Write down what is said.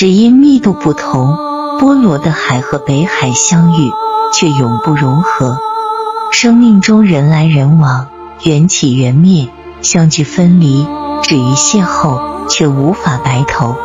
只因密度不同波罗的海和北海相遇却永不融合。生命中人来人往缘起缘灭相聚分离止于邂逅却无法白头。